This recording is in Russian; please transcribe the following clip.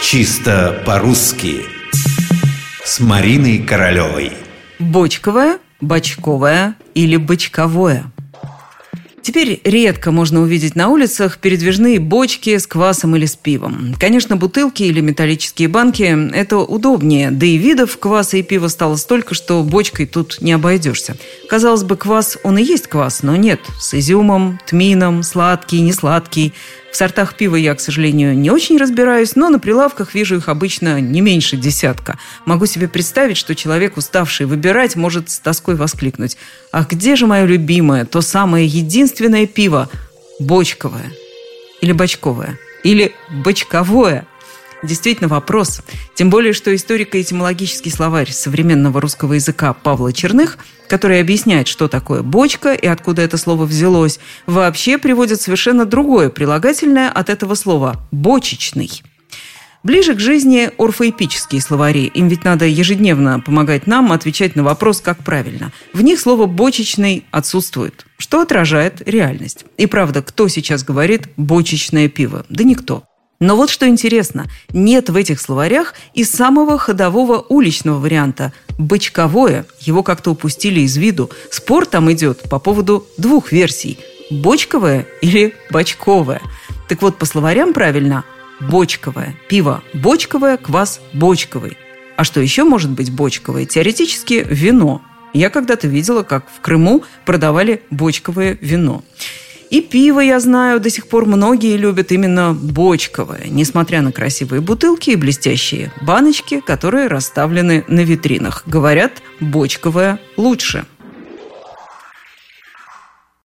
Чисто по-русски С Мариной Королевой Бочковое, бочковое или бочковое – Теперь редко можно увидеть на улицах передвижные бочки с квасом или с пивом. Конечно, бутылки или металлические банки – это удобнее, да и видов кваса и пива стало столько, что бочкой тут не обойдешься. Казалось бы, квас, он и есть квас, но нет. С изюмом, тмином, сладкий, несладкий – в сортах пива я, к сожалению, не очень разбираюсь, но на прилавках вижу их обычно не меньше десятка. Могу себе представить, что человек, уставший выбирать, может с тоской воскликнуть. «А где же мое любимое, то самое единственное пиво? Бочковое? Или бочковое? Или бочковое?» Действительно вопрос. Тем более, что историко-этимологический словарь современного русского языка Павла Черных, который объясняет, что такое бочка и откуда это слово взялось, вообще приводит совершенно другое прилагательное от этого слова – бочечный. Ближе к жизни орфоэпические словари. Им ведь надо ежедневно помогать нам отвечать на вопрос, как правильно. В них слово «бочечный» отсутствует, что отражает реальность. И правда, кто сейчас говорит «бочечное пиво»? Да никто. Но вот что интересно, нет в этих словарях и самого ходового уличного варианта – бочковое. Его как-то упустили из виду. Спор там идет по поводу двух версий – бочковое или бочковое. Так вот, по словарям правильно – бочковое. Пиво бочковое, квас бочковый. А что еще может быть бочковое? Теоретически вино. Я когда-то видела, как в Крыму продавали бочковое вино. И пиво, я знаю, до сих пор многие любят именно бочковое, несмотря на красивые бутылки и блестящие баночки, которые расставлены на витринах. Говорят, бочковое лучше –